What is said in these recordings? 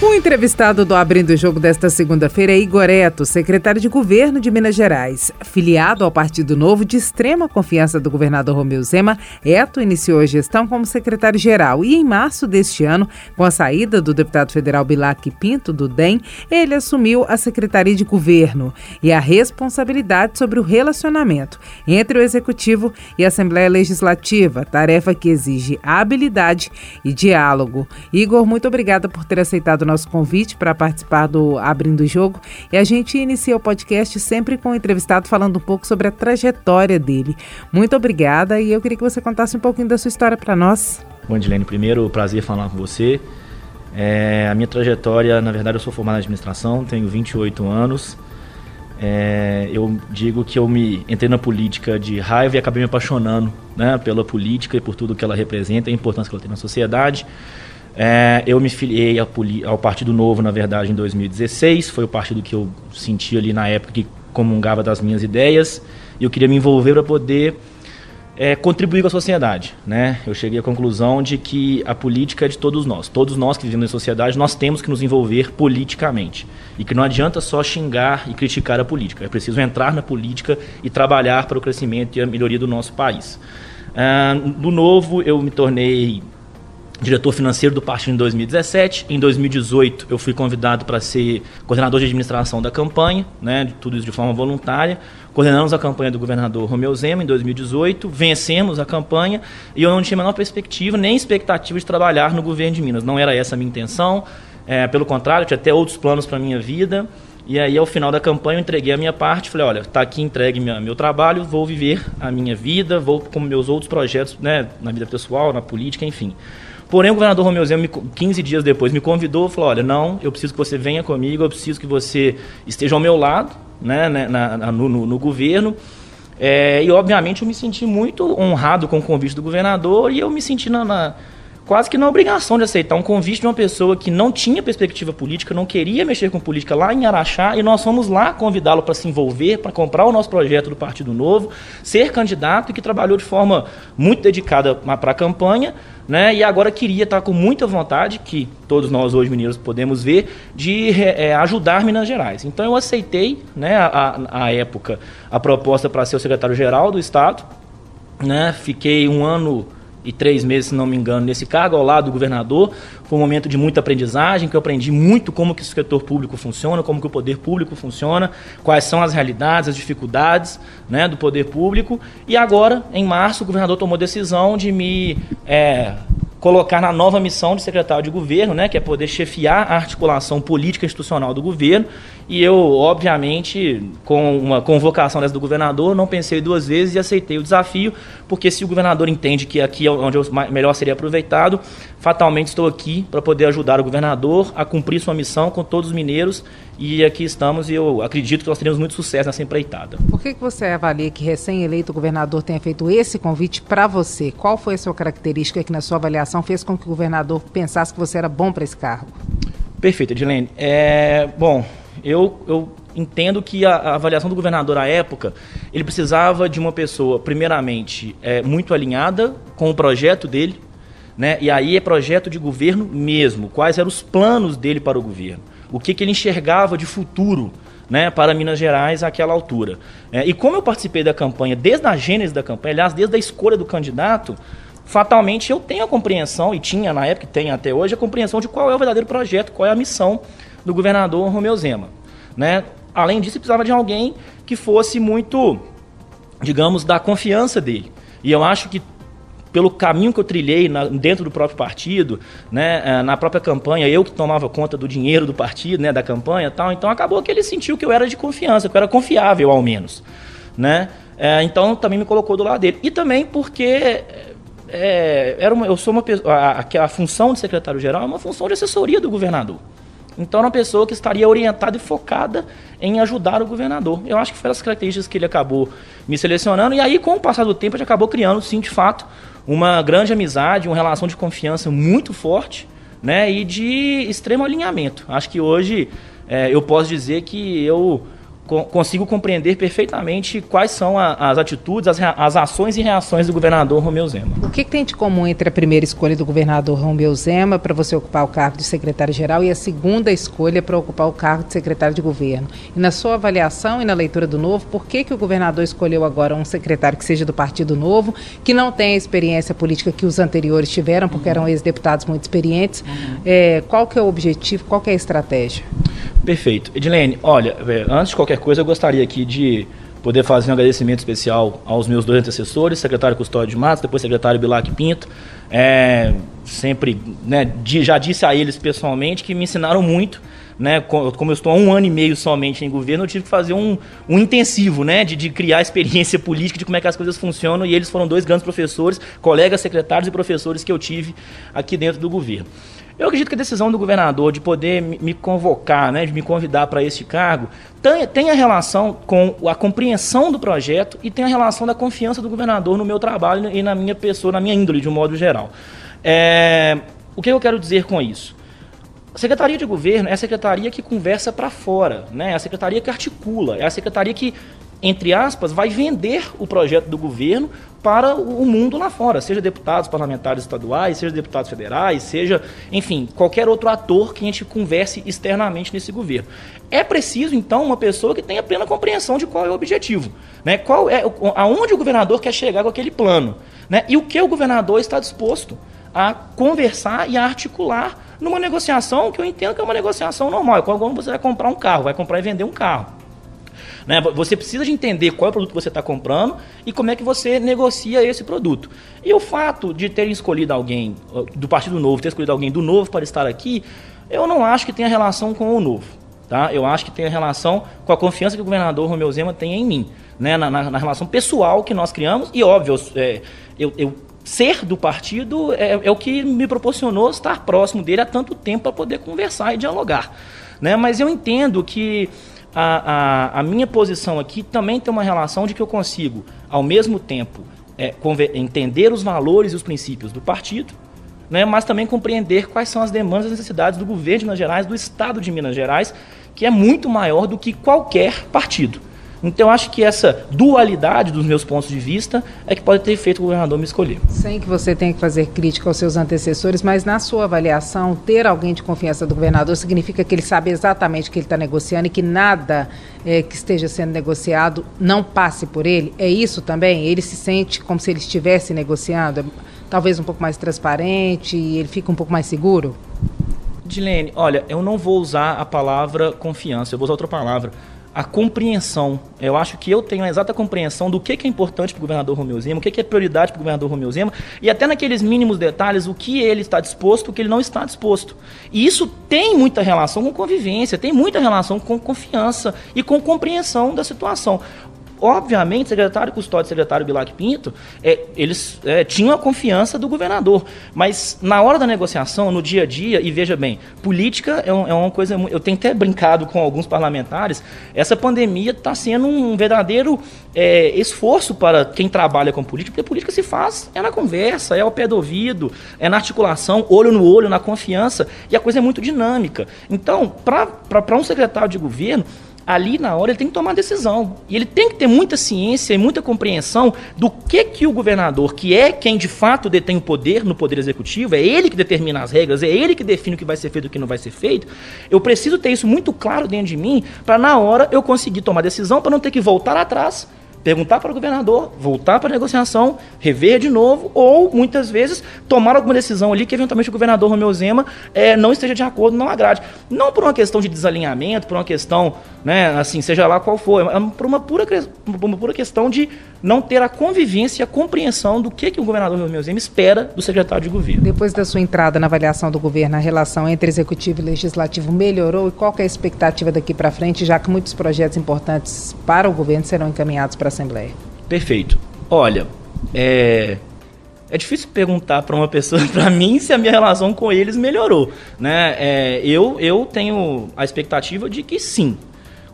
O entrevistado do Abrindo o Jogo desta segunda-feira é Igor Eto, secretário de Governo de Minas Gerais. Filiado ao Partido Novo, de extrema confiança do governador Romeu Zema, Eto iniciou a gestão como secretário-geral e, em março deste ano, com a saída do deputado federal Bilac Pinto, do DEM, ele assumiu a Secretaria de Governo e a responsabilidade sobre o relacionamento entre o Executivo e a Assembleia Legislativa, tarefa que exige habilidade e diálogo. Igor, muito obrigada por ter aceitado nosso convite para participar do Abrindo o Jogo. E a gente inicia o podcast sempre com o entrevistado falando um pouco sobre a trajetória dele. Muito obrigada e eu queria que você contasse um pouquinho da sua história para nós. Bom, Dilene, primeiro, prazer falar com você. É, a minha trajetória, na verdade, eu sou formado em administração, tenho 28 anos. É, eu digo que eu me entrei na política de raiva e acabei me apaixonando né, pela política e por tudo que ela representa, a importância que ela tem na sociedade. É, eu me filiei ao Partido Novo, na verdade, em 2016. Foi o partido que eu senti ali na época que comungava das minhas ideias. E eu queria me envolver para poder é, contribuir com a sociedade. Né? Eu cheguei à conclusão de que a política é de todos nós. Todos nós que vivemos em sociedade, nós temos que nos envolver politicamente. E que não adianta só xingar e criticar a política. É preciso entrar na política e trabalhar para o crescimento e a melhoria do nosso país. Ah, do novo, eu me tornei diretor financeiro do partido em 2017. Em 2018, eu fui convidado para ser coordenador de administração da campanha, né, tudo isso de forma voluntária. Coordenamos a campanha do governador Romeu Zema em 2018, vencemos a campanha e eu não tinha a menor perspectiva nem expectativa de trabalhar no governo de Minas. Não era essa a minha intenção, é, pelo contrário, tinha até outros planos para a minha vida. E aí, ao final da campanha, eu entreguei a minha parte, falei, olha, está aqui entregue minha, meu trabalho, vou viver a minha vida, vou com meus outros projetos, né, na vida pessoal, na política, enfim. Porém, o governador Romeu Zema, 15 dias depois, me convidou e falou: olha, não, eu preciso que você venha comigo, eu preciso que você esteja ao meu lado, né, né na, na, no, no, no, governo. É, e, obviamente, eu me senti muito honrado com o convite do governador e eu me senti na, na quase que na obrigação de aceitar um convite de uma pessoa que não tinha perspectiva política, não queria mexer com política lá em Araxá, e nós fomos lá convidá-lo para se envolver, para comprar o nosso projeto do Partido Novo, ser candidato e que trabalhou de forma muito dedicada para a campanha, né? E agora queria estar com muita vontade, que todos nós hoje mineiros podemos ver, de é, ajudar Minas Gerais. Então eu aceitei, né, a, a época, a proposta para ser o secretário-geral do Estado, né? Fiquei um ano e três meses, se não me engano, nesse cargo ao lado do governador. Foi um momento de muita aprendizagem, que eu aprendi muito como que o setor público funciona, como que o poder público funciona, quais são as realidades, as dificuldades né, do poder público. E agora, em março, o governador tomou decisão de me é, colocar na nova missão de secretário de governo, né, que é poder chefiar a articulação política institucional do governo. E eu, obviamente, com uma convocação dessa do governador, não pensei duas vezes e aceitei o desafio, porque se o governador entende que aqui é onde eu melhor seria aproveitado, fatalmente estou aqui para poder ajudar o governador a cumprir sua missão com todos os mineiros e aqui estamos e eu acredito que nós teremos muito sucesso nessa empreitada. Por que, que você avalia que recém-eleito governador tenha feito esse convite para você? Qual foi a sua característica que na sua avaliação fez com que o governador pensasse que você era bom para esse cargo? Perfeito, Edilene. É, bom, eu, eu entendo que a, a, avaliação do governador à época, ele precisava de uma pessoa, primeiramente, é, muito alinhada com o projeto dele, né? e aí é projeto de governo mesmo, quais eram os planos dele para o governo o que, que ele enxergava de futuro né, para Minas Gerais àquela altura. É, e como eu participei da campanha, desde a gênese da campanha, aliás, desde a escolha do candidato, fatalmente eu tenho a compreensão, e tinha na época, e tenho até hoje, a compreensão de qual é o verdadeiro projeto, qual é a missão do governador Romeu Zema. Né? Além disso, precisava de alguém que fosse muito, digamos, da confiança dele. E eu acho que pelo caminho que eu trilhei na, dentro do próprio partido, né, é, na própria campanha, eu que tomava conta do dinheiro do partido, né, da campanha tal, então acabou que ele sentiu que eu era de confiança, que eu era confiável ao menos, né, é, então também me colocou do lado dele. E também porque é, era uma, eu sou uma a, a, função de secretário-geral é uma função de assessoria do governador. Então, era uma pessoa que estaria orientada e focada em ajudar o governador. Eu acho que foram as características que ele acabou me selecionando. E aí, com o passar do tempo, gente acabou criando, sim, de fato, uma grande amizade, uma relação de confiança muito forte, né? E de extremo alinhamento. Acho que hoje é, eu posso dizer que eu consigo compreender perfeitamente quais são a, as atitudes, as, as, ações e reações do governador Romeu Zema. O que, que, tem de comum entre a primeira escolha do governador Romeu Zema para você ocupar o cargo de secretário-geral e a segunda escolha para ocupar o cargo de secretário de governo? E na sua avaliação e na leitura do Novo, por que, que o governador escolheu agora um secretário que seja do Partido Novo, que não tem a experiência política que os anteriores tiveram, porque uhum. eram ex-deputados muito experientes? Uhum. É, qual que é o objetivo, qual que é a estratégia? Perfeito. Edilene, olha, antes de qualquer coisa, eu gostaria aqui de poder fazer um agradecimento especial aos meus dois antecessores, secretário Custódio de Matos, depois secretário Bilac Pinto. É, sempre, né, já disse a eles pessoalmente que me ensinaram muito. Né, como eu estou há um ano e meio somente em governo, eu tive que fazer um, um intensivo né, de, de criar experiência política, de como é que as coisas funcionam, e eles foram dois grandes professores, colegas secretários e professores que eu tive aqui dentro do governo. Eu acredito que a decisão do governador de poder me convocar, né, de me convidar para este cargo, tem a relação com a compreensão do projeto e tem a relação da confiança do governador no meu trabalho e na minha pessoa, na minha índole, de um modo geral. É, o que eu quero dizer com isso? A Secretaria de Governo é a secretaria que conversa para fora, né? é a secretaria que articula, é a secretaria que entre aspas, vai vender o projeto do governo para o mundo lá fora, seja deputados parlamentares estaduais, seja deputados federais, seja, enfim, qualquer outro ator que a gente converse externamente nesse governo. É preciso, então, uma pessoa que tenha plena compreensão de qual é o objetivo, né? qual é, aonde o governador quer chegar com aquele plano, né? e o que o governador está disposto a conversar e a articular numa negociação que eu entendo que é uma negociação normal, é como você vai comprar um carro, vai comprar e vender um carro. Né? Você precisa de entender qual é o produto que você está comprando e como é que você negocia esse produto. E o fato de terem escolhido alguém do Partido Novo, ter escolhido alguém do Novo para estar aqui, eu não acho que tenha relação com o Novo. Tá? Eu acho que tem relação com a confiança que o governador Romeu Zema tem em mim, né? na, na, na relação pessoal que nós criamos. E, óbvio, é, eu, eu ser do partido é, é, o que me proporcionou estar próximo dele há tanto tempo para poder conversar e dialogar. Né? Mas eu entendo que a, a, a, minha posição aqui também tem uma relação de que eu consigo, ao mesmo tempo, é, entender os valores e os princípios do partido, né, mas também compreender quais são as demandas e necessidades do governo de Minas Gerais, do Estado de Minas Gerais, que é muito maior do que qualquer partido. Então, acho que essa dualidade dos meus pontos de vista é que pode ter feito o governador me escolher. Sem que você tenha que fazer crítica aos seus antecessores, mas na sua avaliação, ter alguém de confiança do governador significa que ele sabe exatamente o que ele está negociando e que nada é, que esteja sendo negociado não passe por ele? É isso também? Ele se sente como se ele estivesse negociando? Talvez um pouco mais transparente e ele fica um pouco mais seguro? Dilene, olha, eu não vou usar a palavra confiança, eu vou usar outra palavra a compreensão. Eu acho que eu tenho a exata compreensão do que, que é importante para o governador Romeu Zema, o que, que é prioridade para o governador Romeu Zema, e até naqueles mínimos detalhes, o que ele está disposto, o que ele não está disposto. E isso tem muita relação com convivência, tem muita relação com confiança e com compreensão da situação. Obviamente, secretário Custódio e secretário Bilac Pinto, é, eles é, tinham a confiança do governador. Mas na hora da negociação, no dia a dia, e veja bem, política é, um, é uma coisa. Eu tenho até brincado com alguns parlamentares, essa pandemia está sendo um verdadeiro é, esforço para quem trabalha com política, porque política se faz é na conversa, é ao pé do ouvido, é na articulação, olho no olho, na confiança, e a coisa é muito dinâmica. Então, para um secretário de governo, ali na hora ele tem que tomar decisão. E ele tem que ter muita ciência e muita compreensão do que que o governador, que é quem de fato detém o poder no poder executivo, é ele que determina as regras, é ele que define o que vai ser feito e o que não vai ser feito. Eu preciso ter isso muito claro dentro de mim para na hora eu conseguir tomar decisão para não ter que voltar atrás perguntar para o governador, voltar para a negociação, rever de novo, ou muitas vezes tomar alguma decisão ali que eventualmente o governador Romeu Zema é, não esteja de acordo, não agrade. Não por uma questão de desalinhamento, por uma questão, né, assim, seja lá qual for, é por uma pura, uma pura questão de não ter a convivência e a compreensão do que, que o governador Romeu Zema espera do secretário de governo. Depois da sua entrada na avaliação do governo, a relação entre executivo e legislativo melhorou e qual é a expectativa daqui para frente, já que muitos projetos importantes para o governo serão encaminhados para a Assembleia? Perfeito. Olha, é, é difícil perguntar para uma pessoa, para mim, se a minha relação com eles melhorou. Né? É, eu, eu tenho a expectativa de que sim.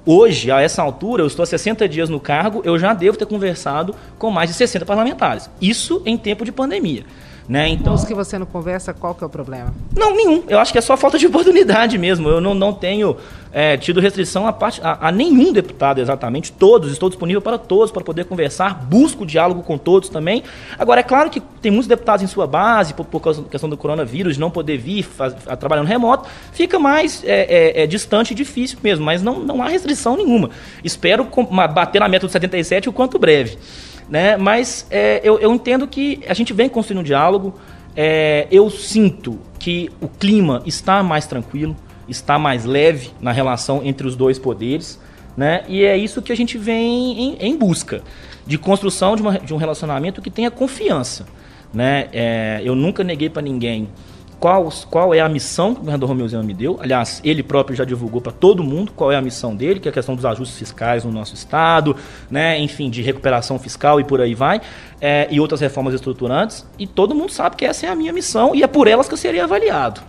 Hoje, a essa altura, eu estou há 60 dias no cargo, eu já devo ter conversado com mais de 60 parlamentares. Isso em tempo de pandemia. Né? Então, os que você não conversa, qual que é o problema? Não, nenhum. Eu acho que é só falta de oportunidade mesmo. Eu não, não tenho é, tido restrição a, parte, a, a, nenhum deputado exatamente. Todos, estou disponível para todos, para poder conversar. Busco diálogo com todos também. Agora, é claro que tem muitos deputados em sua base, por, por causa da questão do coronavírus, não poder vir faz, a, trabalhando remoto, fica mais é, é, é, distante e difícil mesmo. Mas não, não há restrição nenhuma. Espero com, uma, bater na meta do 77 o quanto breve. Né? Mas é, eu, eu entendo que a gente vem construindo um diálogo. É, eu sinto que o clima está mais tranquilo, está mais leve na relação entre os dois poderes, né? E é isso que a gente vem em, em busca de construção de, uma, de, um relacionamento que tenha confiança, né? É, eu nunca neguei para ninguém qual, qual é a missão que o governador Romeu Zema me deu. Aliás, ele próprio já divulgou para todo mundo qual é a missão dele, que é a questão dos ajustes fiscais no nosso estado, né? enfim, de recuperação fiscal e por aí vai, é, e outras reformas estruturantes. E todo mundo sabe que essa é a minha missão e é por elas que eu seria avaliado.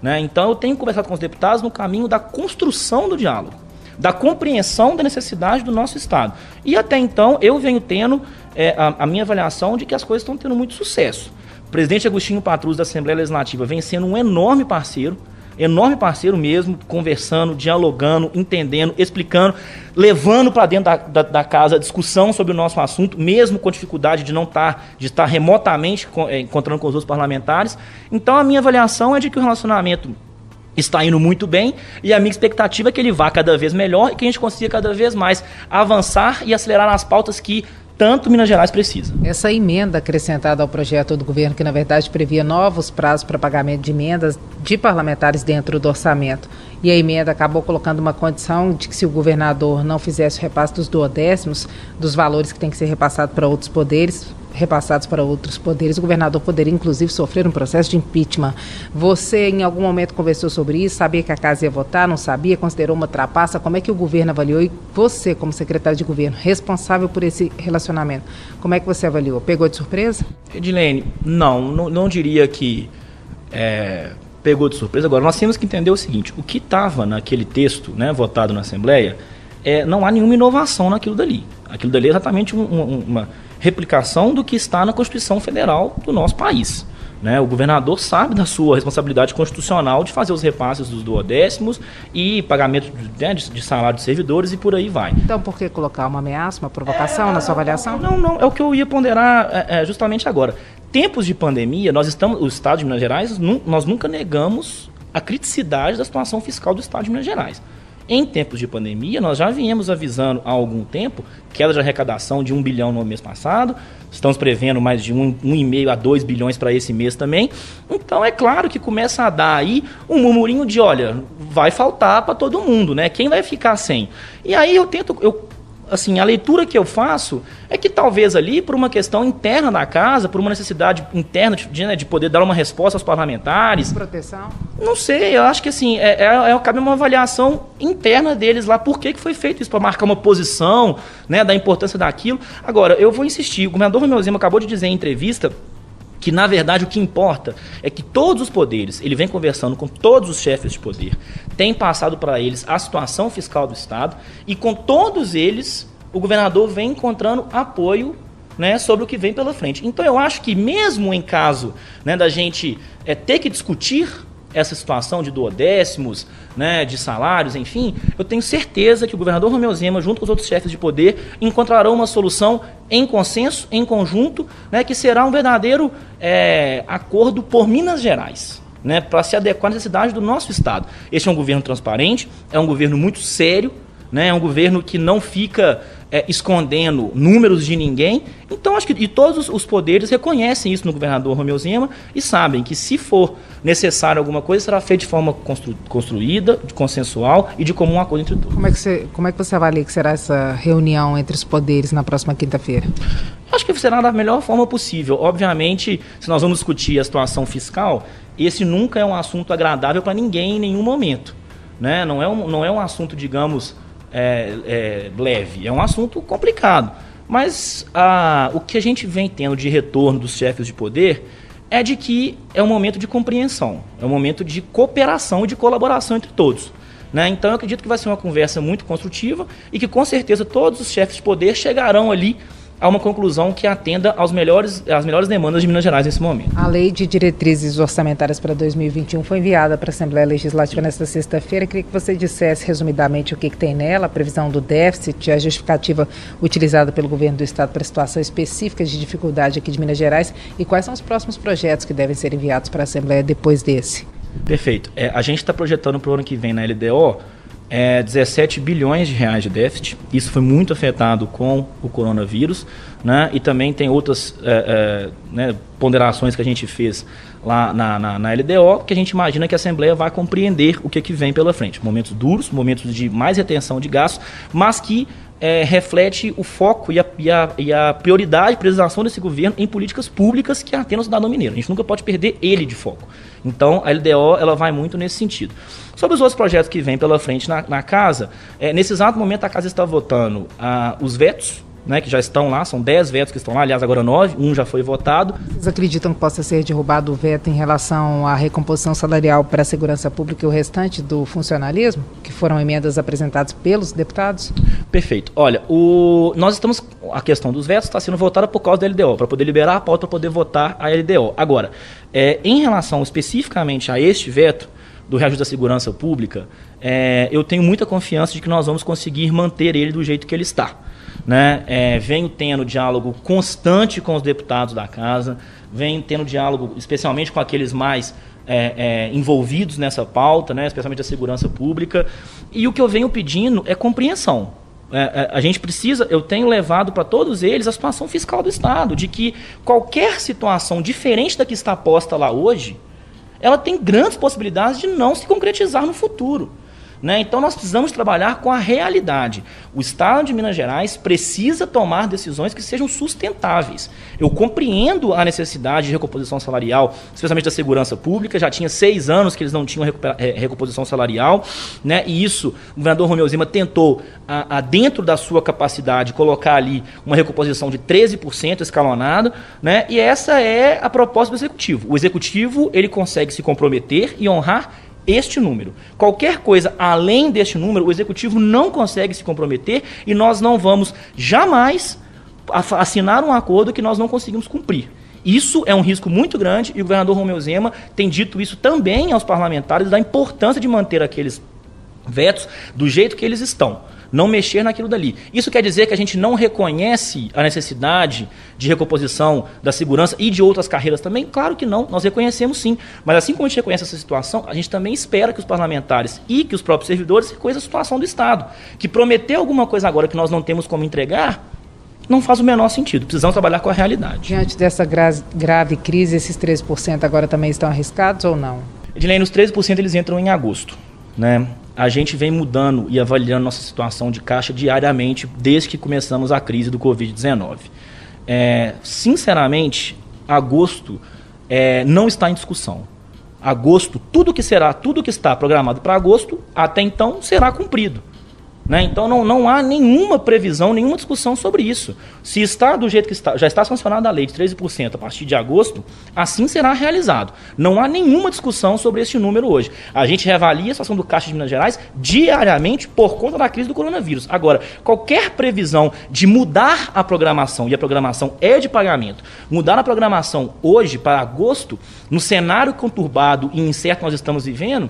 Né? Então eu tenho conversado com os deputados no caminho da construção do diálogo, da compreensão da necessidade do nosso Estado. E até então eu venho tendo é, a, a minha avaliação de que as coisas estão tendo muito sucesso. O presidente Agostinho Patrus da Assembleia Legislativa vem sendo um enorme parceiro, enorme parceiro mesmo, conversando, dialogando, entendendo, explicando, levando para dentro da, da, da, casa a discussão sobre o nosso assunto, mesmo com dificuldade de não estar, tá, de estar remotamente é, encontrando com os outros parlamentares. Então a minha avaliação é de que o relacionamento está indo muito bem e a minha expectativa é que ele vá cada vez melhor e que a gente consiga cada vez mais avançar e acelerar nas pautas que tanto Minas Gerais precisa. Essa emenda acrescentada ao projeto do governo, que na verdade previa novos prazos para pagamento de emendas de parlamentares dentro do orçamento, e a emenda acabou colocando uma condição de que se o governador não fizesse o repasse dos duodécimos, dos valores que tem que ser repassado para outros poderes, repassados para outros poderes, o governador poderia inclusive sofrer um processo de impeachment. Você em algum momento conversou sobre isso, sabia que a casa ia votar, não sabia, considerou uma trapaça? Como é que o governo avaliou e você, como secretário de governo, responsável por esse relacionamento, como é que você avaliou? Pegou de surpresa? Edilene, não, não, não diria que é, pegou de surpresa. Agora, nós temos que entender o seguinte, o que estava naquele texto, né, votado na Assembleia, é, não há nenhuma inovação naquilo dali. Aquilo dali é exatamente um, um, uma replicação do que está na Constituição Federal do nosso país. Né? O governador sabe da sua responsabilidade constitucional de fazer os repasses dos duodécimos e pagamento de, né, de, salário de servidores e por aí vai. Então, por que colocar uma ameaça, uma provocação é, na sua avaliação? Não, não, é o que eu ia ponderar é, é, justamente agora. Tempos de pandemia, nós estamos, o Estado de Minas Gerais, nós nunca negamos a criticidade da situação fiscal do Estado de Minas Gerais. Em tempos de pandemia, nós já viemos avisando há algum tempo queda de arrecadação de 1 bilhão no mês passado, estamos prevendo mais de 1,5 a 2 bilhões para esse mês também. Então é claro que começa a dar aí um murmurinho de, olha, vai faltar para todo mundo, né? Quem vai ficar sem? E aí eu tento, eu assim, a leitura que eu faço é que talvez ali, por uma questão interna da casa, por uma necessidade interna de, né, de poder dar uma resposta aos parlamentares. Proteção? Não sei, eu acho que assim, é, é, é cabe uma avaliação interna deles lá, por que, que foi feito isso, para marcar uma posição, né, da importância daquilo. Agora, eu vou insistir, o governador Romeu Zema acabou de dizer em entrevista que na verdade o que importa é que todos os poderes, ele vem conversando com todos os chefes de poder, tem passado para eles a situação fiscal do Estado e com todos eles o governador vem encontrando apoio né, sobre o que vem pela frente. Então eu acho que mesmo em caso né, da gente é, ter que discutir essa situação de duodécimos, né, de salários, enfim, eu tenho certeza que o governador Romeu Zema, junto com os outros chefes de poder, encontrarão uma solução em consenso, em conjunto, né, que será um verdadeiro é, acordo por Minas Gerais. Né, para se adequar à necessidade do nosso Estado. Este é um governo transparente, é um governo muito sério, né, é um governo que não fica é, escondendo números de ninguém. Então, acho que e todos os poderes reconhecem isso no governador Romeu Zema e sabem que, se for necessário alguma coisa, será feito de forma constru, construída, de consensual e de comum acordo entre todos. Como é, que você, como é que você avalia que será essa reunião entre os poderes na próxima quinta-feira? Acho que será da melhor forma possível. Obviamente, se nós vamos discutir a situação fiscal, esse nunca é um assunto agradável para ninguém em nenhum momento. Né? Não, é um, não é um assunto, digamos, é, é, leve, é um assunto complicado. Mas a, o que a gente vem tendo de retorno dos chefes de poder é de que é um momento de compreensão, é um momento de cooperação e de colaboração entre todos. Né? Então eu acredito que vai ser uma conversa muito construtiva e que com certeza todos os chefes de poder chegarão ali a uma conclusão que atenda aos melhores, às melhores demandas de Minas Gerais nesse momento. A Lei de Diretrizes Orçamentárias para 2021 foi enviada para a Assembleia Legislativa nesta sexta-feira. Queria que você dissesse resumidamente o que, que, tem nela, a previsão do déficit, a justificativa utilizada pelo governo do Estado para a situação específica de dificuldade aqui de Minas Gerais e quais são os próximos projetos que devem ser enviados para a Assembleia depois desse. Perfeito. É, a gente está projetando para o ano que vem na LDO é, 17 bilhões de reais de déficit. Isso foi muito afetado com o coronavírus, né? E também tem outras é, é, né, ponderações que a gente fez lá na, na, na, LDO, que a gente imagina que a Assembleia vai compreender o que, que vem pela frente. Momentos duros, momentos de mais retenção de gastos, mas que é, reflete o foco e a, e, a, e a prioridade, priorização desse governo em políticas públicas que atendam o cidadão mineiro. A gente nunca pode perder ele de foco. Então, a LDO ela vai muito nesse sentido. Sobre os outros projetos que vêm pela frente na, na casa, é, nesse exato momento a casa está votando ah, os vetos, né, que já estão lá, são 10 vetos que estão lá, aliás, agora 9, um já foi votado. Vocês acreditam que possa ser derrubado o veto em relação à recomposição salarial para a segurança pública e o restante do funcionalismo, que foram emendas apresentadas pelos deputados? Perfeito. Olha, o, nós estamos. A questão dos vetos está sendo votada por causa da LDO, para poder liberar a pauta para poder votar a LDO. Agora, é, em relação especificamente a este veto, do reajuste da segurança pública, é, eu tenho muita confiança de que nós vamos conseguir manter ele do jeito que ele está. Né? É, venho tendo diálogo constante com os deputados da casa, venho tendo diálogo especialmente com aqueles mais é, é, envolvidos nessa pauta, né? especialmente a segurança pública. E o que eu venho pedindo é compreensão. É, é, a gente precisa, eu tenho levado para todos eles a situação fiscal do Estado, de que qualquer situação diferente da que está posta lá hoje, ela tem grandes possibilidades de não se concretizar no futuro. Né? Então nós precisamos trabalhar com a realidade. O Estado de Minas Gerais precisa tomar decisões que sejam sustentáveis. Eu compreendo a necessidade de recomposição salarial, especialmente da segurança pública. Já tinha seis anos que eles não tinham é, recomposição salarial, né? e isso o governador Romeu Zema tentou, a, a, dentro da sua capacidade, colocar ali uma recomposição de 13% escalonado, né? e essa é a proposta do Executivo. O Executivo ele consegue se comprometer e honrar este número. Qualquer coisa além deste número, o executivo não consegue se comprometer e nós não vamos jamais assinar um acordo que nós não conseguimos cumprir. Isso é um risco muito grande e o governador Romeu Zema tem dito isso também aos parlamentares da importância de manter aqueles vetos do jeito que eles estão não mexer naquilo dali. Isso quer dizer que a gente não reconhece a necessidade de recomposição da segurança e de outras carreiras também? Claro que não, nós reconhecemos sim. Mas assim como a gente reconhece essa situação, a gente também espera que os parlamentares e que os próprios servidores reconheçam a situação do Estado. Que prometer alguma coisa agora que nós não temos como entregar, não faz o menor sentido. Precisamos trabalhar com a realidade. Diante dessa gra grave crise, esses 13% agora também estão arriscados ou não? Edilene, os 13% eles entram em agosto. Né? A gente vem mudando e avaliando nossa situação de caixa diariamente desde que começamos a crise do Covid-19. É, sinceramente, agosto é, não está em discussão. Agosto, tudo que será, tudo que está programado para agosto, até então será cumprido. Né? Então não, não há nenhuma previsão, nenhuma discussão sobre isso. Se está do jeito que está, já está sancionada a lei de 13% a partir de agosto, assim será realizado. Não há nenhuma discussão sobre esse número hoje. A gente reavalia a situação do Caixa de Minas Gerais diariamente por conta da crise do coronavírus. Agora, qualquer previsão de mudar a programação, e a programação é de pagamento, mudar a programação hoje para agosto, no cenário conturbado e incerto que nós estamos vivendo,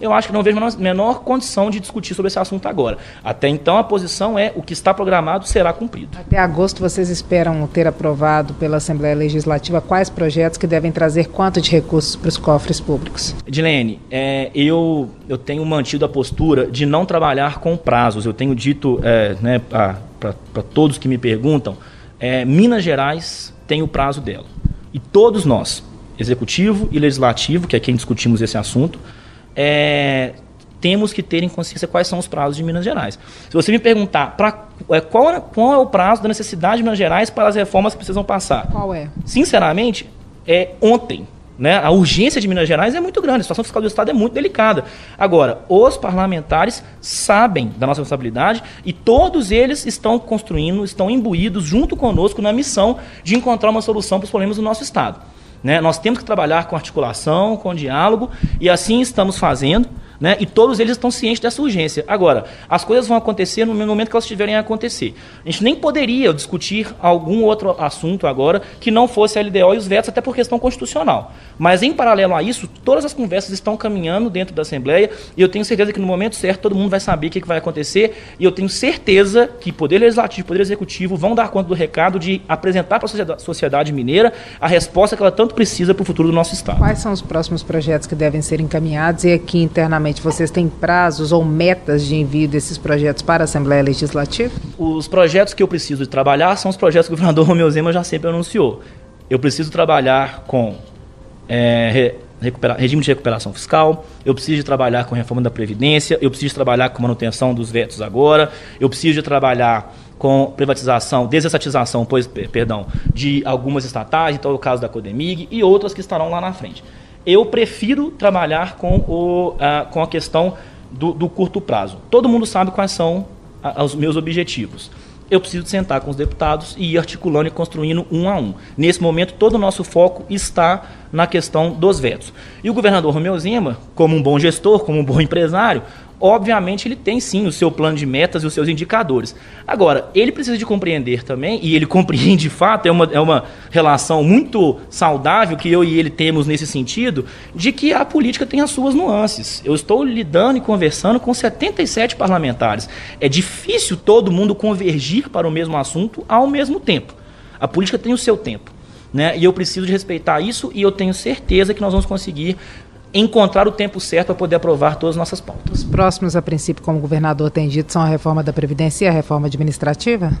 eu acho que não vejo menor, menor condição de discutir sobre esse assunto agora. Até então, a posição é o que está programado será cumprido. Até agosto, vocês esperam ter aprovado pela Assembleia Legislativa quais projetos que devem trazer quanto de recursos para os cofres públicos? Edilene, é, eu, eu tenho mantido a postura de não trabalhar com prazos. Eu tenho dito é, né, para todos que me perguntam, é, Minas Gerais tem o prazo dela. E todos nós, executivo e legislativo, que é quem discutimos esse assunto, é, temos que ter em consciência quais são os prazos de Minas Gerais. Se você me perguntar pra, é, qual, é, qual é o prazo da necessidade de Minas Gerais para as reformas que precisam passar, qual é? Sinceramente, é ontem. Né? A urgência de Minas Gerais é muito grande, a situação fiscal do Estado é muito delicada. Agora, os parlamentares sabem da nossa responsabilidade e todos eles estão construindo, estão imbuídos junto conosco na missão de encontrar uma solução para os problemas do nosso Estado. Né? Nós temos que trabalhar com articulação, com diálogo, e assim estamos fazendo. Né? E todos eles estão cientes dessa urgência. Agora, as coisas vão acontecer no momento que elas tiverem a acontecer. A gente nem poderia discutir algum outro assunto agora que não fosse a LDO e os vetos, até por questão constitucional. Mas, em paralelo a isso, todas as conversas estão caminhando dentro da Assembleia e eu tenho certeza que no momento certo todo mundo vai saber o que, vai acontecer e eu tenho certeza que Poder Legislativo e Poder Executivo vão dar conta do recado de apresentar para a sociedade mineira a resposta que ela tanto precisa para o futuro do nosso Estado. Quais são os próximos projetos que devem ser encaminhados e aqui internamente vocês têm prazos ou metas de envio desses projetos para a Assembleia Legislativa? Os projetos que eu preciso de trabalhar são os projetos que o governador Romeu Zema já sempre anunciou. Eu preciso trabalhar com é, regime de recuperação fiscal, eu preciso de trabalhar com reforma da Previdência, eu preciso de trabalhar com manutenção dos vetos agora, eu preciso de trabalhar com privatização, desestatização, pois, perdão, de algumas estatais, então é o caso da Codemig e outras que estarão lá na frente. Eu prefiro trabalhar com, o, uh, com a questão do, do, curto prazo. Todo mundo sabe quais são uh, os meus objetivos. Eu preciso sentar com os deputados e ir articulando e construindo um a um. Nesse momento, todo o nosso foco está na questão dos vetos. E o governador Romeu Zema, como um bom gestor, como um bom empresário, obviamente ele tem sim o seu plano de metas e os seus indicadores. Agora, ele precisa de compreender também, e ele compreende de fato, é uma, é uma relação muito saudável que eu e ele temos nesse sentido, de que a política tem as suas nuances. Eu estou lidando e conversando com 77 parlamentares. É difícil todo mundo convergir para o mesmo assunto ao mesmo tempo. A política tem o seu tempo. Né? E eu preciso de respeitar isso e eu tenho certeza que nós vamos conseguir encontrar o tempo certo para poder aprovar todas as nossas pautas. Os próximos, a princípio, como o governador tem dito, são a reforma da Previdência e a reforma administrativa?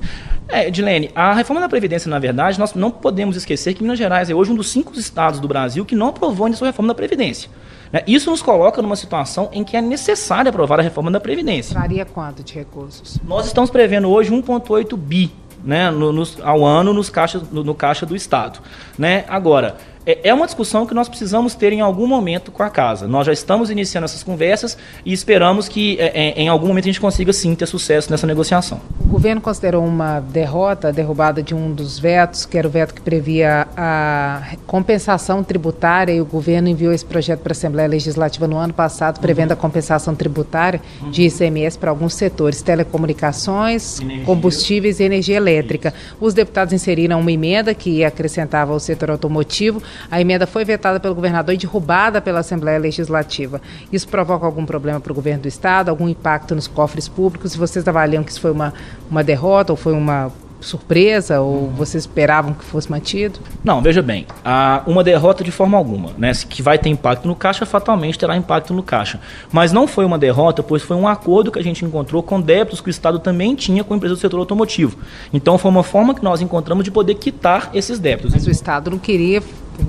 É, Edilene, a reforma da Previdência, na verdade, nós não podemos esquecer que Minas Gerais é hoje um dos cinco estados do Brasil que não aprovou ainda a sua reforma da Previdência. Né? Isso nos coloca numa situação em que é necessário aprovar a reforma da Previdência. Traria quanto de recursos? Nós estamos prevendo hoje 1,8 bi né, no, nos, ao ano nos caixas, no, no caixa do Estado. Né? Agora, é, é uma discussão que nós precisamos ter em algum momento com a casa. Nós já estamos iniciando essas conversas e esperamos que é, é, em algum momento a gente consiga sim ter sucesso nessa negociação. O governo considerou uma derrota, a derrubada de um dos vetos, que era o veto que previa a compensação tributária, e o governo enviou esse projeto para a Assembleia Legislativa no ano passado, prevendo uhum. a compensação tributária uhum. de ICMS para alguns setores, telecomunicações, energia. combustíveis e energia elétrica. Os deputados inseriram uma emenda que acrescentava o setor automotivo, a emenda foi vetada pelo governador e derrubada pela Assembleia Legislativa. Isso provoca algum problema para o governo do Estado, algum impacto nos cofres públicos? Se vocês avaliam que isso foi uma, uma derrota ou foi uma surpresa ou vocês esperavam que fosse mantido? Não, veja bem, uma derrota de forma alguma, né? Que vai ter impacto no caixa, fatalmente terá impacto no caixa. Mas não foi uma derrota, pois foi um acordo que a gente encontrou com débitos que o Estado também tinha com a empresa do setor automotivo. Então foi uma forma que nós encontramos de poder quitar esses débitos. Mas o Estado não queria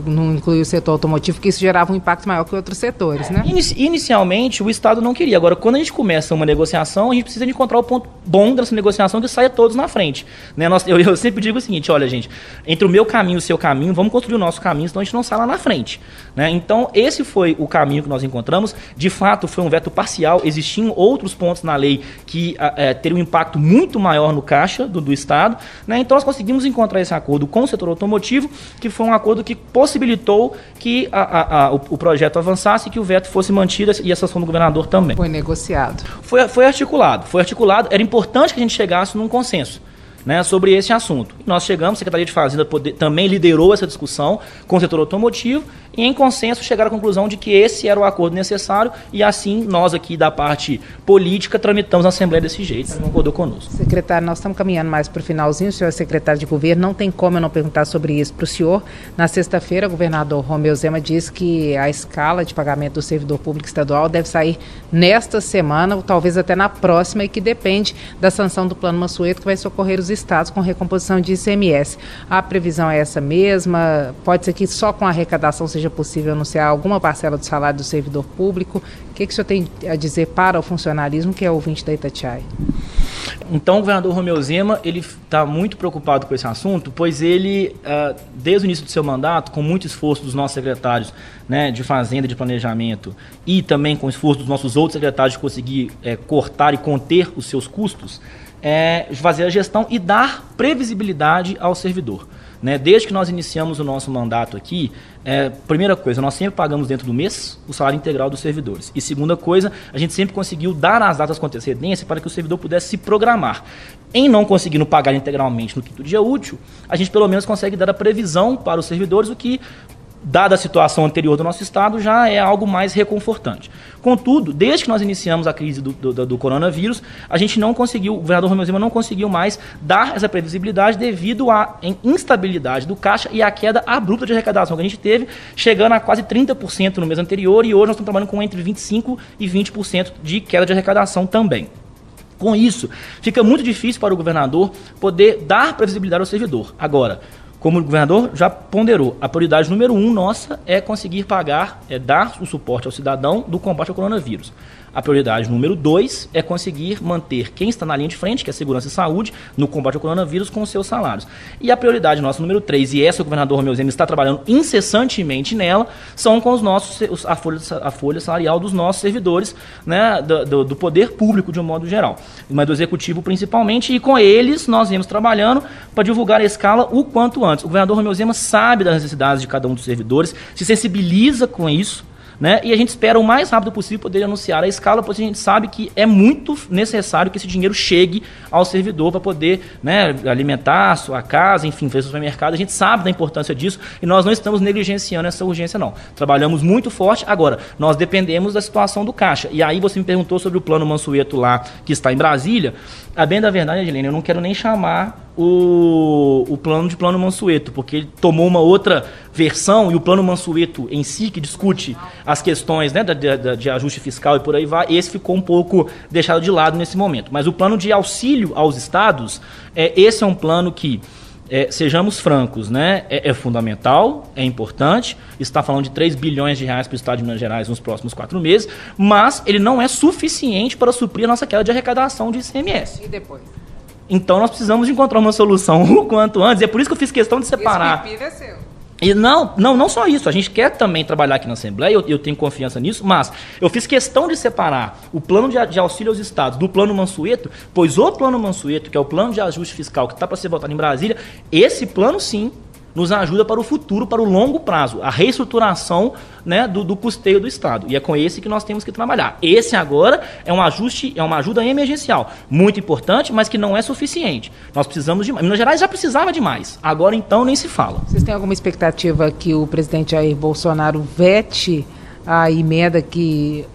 não incluir o setor automotivo, porque isso gerava um impacto maior que outros setores, né? Inicialmente, o Estado não queria. Agora, quando a gente começa uma negociação, a gente precisa encontrar o ponto bom dessa negociação que saia todos na frente. Né? Nós, eu, eu, sempre digo o seguinte, olha, gente, entre o meu caminho e o seu caminho, vamos construir o nosso caminho, senão a gente não sai lá na frente. Né? Então, esse foi o caminho que nós encontramos. De fato, foi um veto parcial. Existiam outros pontos na lei que é, teriam um impacto muito maior no caixa do, do Estado. Né? Então, nós conseguimos encontrar esse acordo com o setor automotivo, que foi um acordo que possibilitou que a, a, a, o, o, projeto avançasse e que o veto fosse mantido e a sanção do governador também. Foi negociado. Foi, foi articulado. Foi articulado. Era importante que a gente chegasse num consenso né, sobre esse assunto. Nós chegamos, a Secretaria de Fazenda poder, também liderou essa discussão com o setor automotivo e, em consenso, chegaram à conclusão de que esse era o acordo necessário e, assim, nós aqui da parte política tramitamos a Assembleia desse jeito, concordou conosco. Secretário, nós estamos caminhando mais para o finalzinho, o senhor é secretário de governo, não tem como eu não perguntar sobre isso para o senhor. Na sexta-feira, o governador Romeu Zema disse que a escala de pagamento do servidor público estadual deve sair nesta semana, ou talvez até na próxima, e que depende da sanção do Plano Mansueto, que vai socorrer os estados com recomposição de ICMS. A previsão é essa mesma? Pode ser que só com a arrecadação seja possível anunciar alguma parcela do salário do servidor público? O que, que o senhor tem a dizer para o funcionalismo, que é ouvinte da Itatiaia? Então, o governador Romeu Zema ele está muito preocupado com esse assunto, pois ele, uh, desde o início do seu mandato, com muito esforço dos nossos secretários né, de Fazenda, de Planejamento, e também com o esforço dos nossos outros secretários de conseguir é, cortar e conter os seus custos, é, fazer a gestão e dar previsibilidade ao servidor. Né? Desde que nós iniciamos o nosso mandato aqui, é, primeira coisa, nós sempre pagamos dentro do mês o salário integral dos servidores. E segunda coisa, a gente sempre conseguiu dar as datas com antecedência para que o servidor pudesse se programar. Em não conseguindo pagar integralmente no quinto dia útil, a gente pelo menos consegue dar a previsão para os servidores, o que dada a situação anterior do nosso estado, já é algo mais reconfortante. Contudo, desde que nós iniciamos a crise do, do, do coronavírus, a gente não conseguiu, o governador Romeu Zema não conseguiu mais dar essa previsibilidade devido à instabilidade do caixa e à queda abrupta de arrecadação que a gente teve, chegando a quase 30% no mês anterior e hoje nós estamos trabalhando com entre 25% e 20% de queda de arrecadação também. Com isso, fica muito difícil para o governador poder dar previsibilidade ao servidor. Agora, como o governador já ponderou, a prioridade número um nossa é conseguir pagar, é dar o suporte ao cidadão do combate ao coronavírus. A prioridade número dois é conseguir manter quem está na linha de frente, que é a segurança e saúde, no combate ao coronavírus, com os seus salários. E a prioridade nossa número três, e essa o governador Romeu Zema está trabalhando incessantemente nela, são com os nossos, a, folha, a folha salarial dos nossos servidores, né, do, do, do poder público de um modo geral, mas do executivo principalmente, e com eles nós viemos trabalhando para divulgar a escala o quanto antes. O governador Romeu Zema sabe das necessidades de cada um dos servidores, se sensibiliza com isso, né? E a gente espera o mais rápido possível poder anunciar a escala, porque a gente sabe que é muito necessário que esse dinheiro chegue ao servidor para poder né, alimentar a sua casa, enfim, fazer o supermercado. A gente sabe da importância disso e nós não estamos negligenciando essa urgência, não. Trabalhamos muito forte. Agora, nós dependemos da situação do caixa. E aí você me perguntou sobre o plano Mansueto lá, que está em Brasília. A bem da verdade, Adelene, eu não quero nem chamar o, o plano de plano Mansueto, porque ele tomou uma outra versão e o plano Mansueto em si, que discute as questões né, de, de, de ajuste fiscal e por aí vai, esse ficou um pouco deixado de lado nesse momento. Mas o plano de auxílio aos estados, é, esse é um plano que é, sejamos francos, né? É, é, fundamental, é importante. Está falando de 3 bilhões de reais para o Estado de Minas Gerais nos próximos quatro meses, mas ele não é suficiente para suprir a nossa queda de arrecadação de ICMS. E depois? Então nós precisamos encontrar uma solução o quanto antes. E é por isso que eu fiz questão de separar. Esse é seu. E não, não, não só isso, a gente quer também trabalhar aqui na Assembleia, eu, eu tenho confiança nisso, mas eu fiz questão de separar o plano de, de, auxílio aos estados do plano Mansueto, pois o plano Mansueto, que é o plano de ajuste fiscal que está para ser votado em Brasília, esse plano sim nos ajuda para o futuro, para o longo prazo, a reestruturação né, do, do, custeio do Estado. E é com esse que nós temos que trabalhar. Esse agora é um ajuste, é uma ajuda emergencial, muito importante, mas que não é suficiente. Nós precisamos de mais. Minas Gerais já precisava de mais. Agora então nem se fala. Vocês têm alguma expectativa que o presidente Jair Bolsonaro vete a emenda que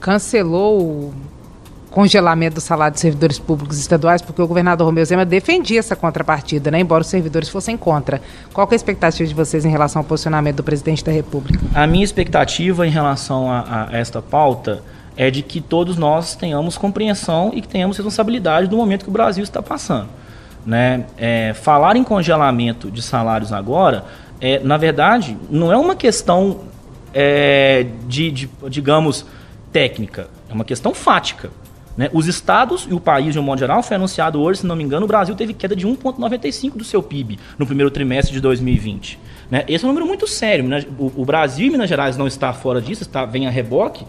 cancelou congelamento do salário de servidores públicos estaduais, porque o governador Romeu Zema defendia essa contrapartida, né, embora os servidores fossem contra. Qual é a expectativa de vocês em relação ao posicionamento do presidente da República? A minha expectativa em relação a, a esta pauta é de que todos nós tenhamos compreensão e que tenhamos responsabilidade do momento que o Brasil está passando. Né? É, falar em congelamento de salários agora, é, na verdade, não é uma questão é, de, de, digamos, técnica, é uma questão fática. Né? Os estados e o país, de um modo geral, foi anunciado hoje, se não me engano, o Brasil teve queda de 1,95% do seu PIB no primeiro trimestre de 2020. Né? Esse é um número muito sério. O, Brasil e Minas Gerais não está fora disso, está, vem a reboque.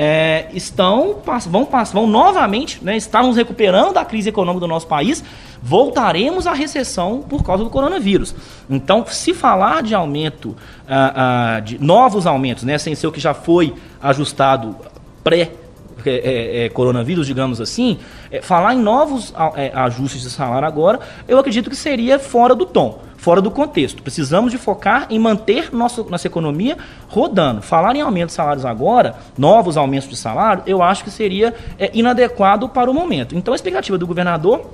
É, estão vão, vão novamente, né, estávamos recuperando da crise econômica do nosso país, voltaremos à recessão por causa do coronavírus. Então, se falar de aumento, ah, ah, de novos aumentos, né, sem ser o que já foi ajustado pré é, é, é, coronavírus, digamos assim, é, falar em novos é, ajustes de salário agora, eu acredito que seria fora do tom, fora do contexto. Precisamos de focar em manter nossa, nossa economia rodando. Falar em aumento de salários agora, novos aumentos de salário, eu acho que seria é, inadequado para o momento. Então a expectativa do governador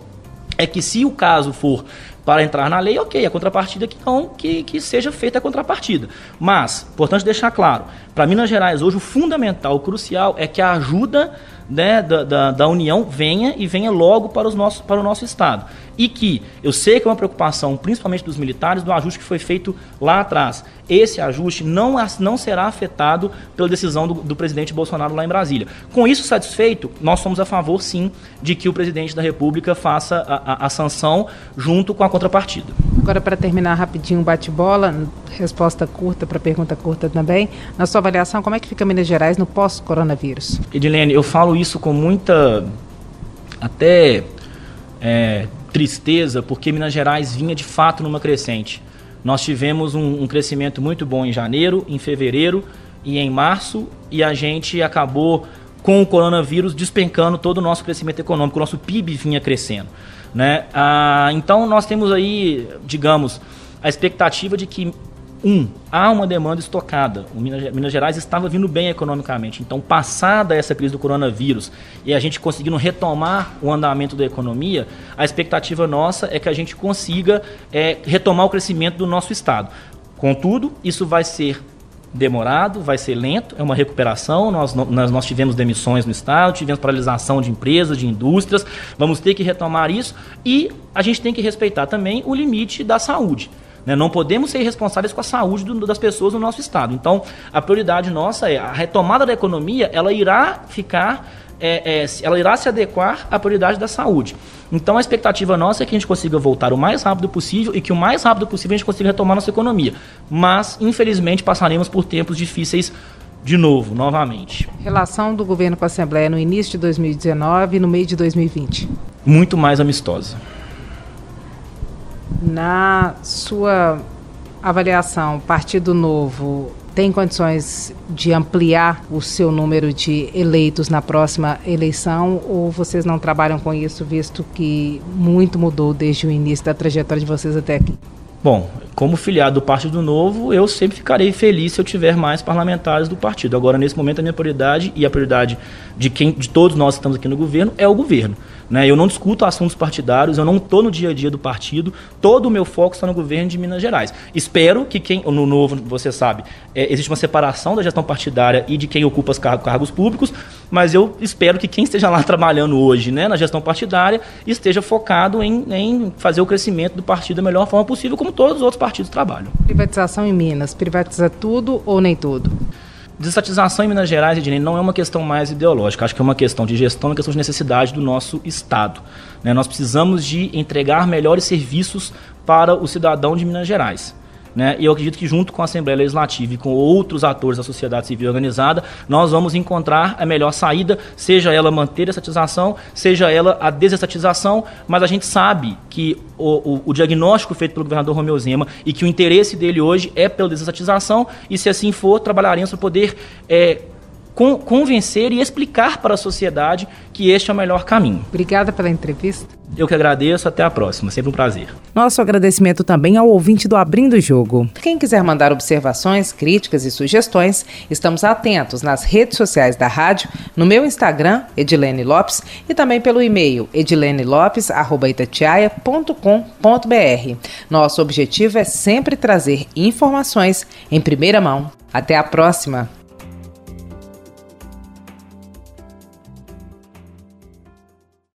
é que se o caso for para entrar na lei, ok, a contrapartida que não, que, que seja feita a contrapartida. Mas, importante deixar claro, para Minas Gerais hoje o fundamental, o crucial é que a ajuda né, da, da, da, União venha e venha logo para, os nossos, para o nosso Estado. E que eu sei que é uma preocupação, principalmente dos militares, do ajuste que foi feito lá atrás. Esse ajuste não, não será afetado pela decisão do, do presidente Bolsonaro lá em Brasília. Com isso satisfeito, nós somos a favor, sim, de que o presidente da República faça a, a, a sanção junto com a contrapartida. Agora, para terminar rapidinho o bate-bola, resposta curta para pergunta curta também. Na sua avaliação, como é que fica Minas Gerais no pós-coronavírus? Edilene, eu falo isso com muita até é, tristeza, porque Minas Gerais vinha de fato numa crescente. Nós tivemos um, um crescimento muito bom em janeiro, em fevereiro e em março, e a gente acabou com o coronavírus despencando todo o nosso crescimento econômico, o nosso PIB vinha crescendo. Né? Ah, então nós temos aí, digamos, a expectativa de que um, há uma demanda estocada. O Minas, Gerais estava vindo bem economicamente. Então, passada essa crise do coronavírus e a gente conseguindo retomar o andamento da economia, a expectativa nossa é que a gente consiga é, retomar o crescimento do nosso estado. Contudo, isso vai ser demorado, vai ser lento, é uma recuperação. Nós, nós, nós tivemos demissões no Estado, tivemos paralisação de empresas, de indústrias, vamos ter que retomar isso e a gente tem que respeitar também o limite da saúde. Né? Não podemos ser responsáveis com a saúde do, das pessoas no nosso Estado. Então, a prioridade nossa é a retomada da economia, ela irá ficar é, é, ela irá se adequar à prioridade da saúde. Então a expectativa nossa é que a gente consiga voltar o mais rápido possível e que o mais rápido possível a gente consiga retomar nossa economia. Mas, infelizmente, passaremos por tempos difíceis de novo, novamente. Relação do governo com a Assembleia no início de 2019 e no meio de 2020? Muito mais amistosa. Na sua avaliação, Partido Novo tem condições de ampliar o seu número de eleitos na próxima eleição ou vocês não trabalham com isso, visto que muito mudou desde o início da trajetória de vocês até aqui? Bom, como filiado do Partido Novo, eu sempre ficarei feliz se eu tiver mais parlamentares do partido. Agora, nesse momento, a minha prioridade e a prioridade de quem, de todos nós que estamos aqui no governo, é o governo. Né? Eu não discuto assuntos partidários, eu não estou no dia a dia do partido, todo o meu foco está no governo de Minas Gerais. Espero que quem, no novo, você sabe, é, existe uma separação da gestão partidária e de quem ocupa os cargos, cargos públicos, mas eu espero que quem esteja lá trabalhando hoje né, na gestão partidária esteja focado em, em fazer o crescimento do partido da melhor forma possível, como todos os outros partidos trabalham. Privatização em Minas, privatiza tudo ou nem tudo? Desestatização em Minas Gerais, Ednei, não é uma questão mais ideológica, acho que é uma questão de gestão, uma questão de necessidade do nosso Estado. Né? Nós precisamos de entregar melhores serviços para o cidadão de Minas Gerais. Né? E eu acredito que junto com a Assembleia Legislativa e com outros atores da sociedade civil organizada, nós vamos encontrar a melhor saída, seja ela manter a estatização, seja ela a desestatização, mas a gente sabe que o, o, o, diagnóstico feito pelo governador Romeu Zema e que o interesse dele hoje é pela desestatização e se assim for, trabalharemos para poder é, convencer e explicar para a sociedade que este é o melhor caminho. Obrigada pela entrevista. Eu que agradeço, até a próxima, sempre um prazer. Nosso agradecimento também ao ouvinte do Abrindo o Jogo. Quem quiser mandar observações, críticas e sugestões, estamos atentos nas redes sociais da rádio, no meu Instagram, Edilene Lopes, e também pelo e-mail edilenelopes.itatiaia.com.br. Nosso objetivo é sempre trazer informações em primeira mão. Até a próxima!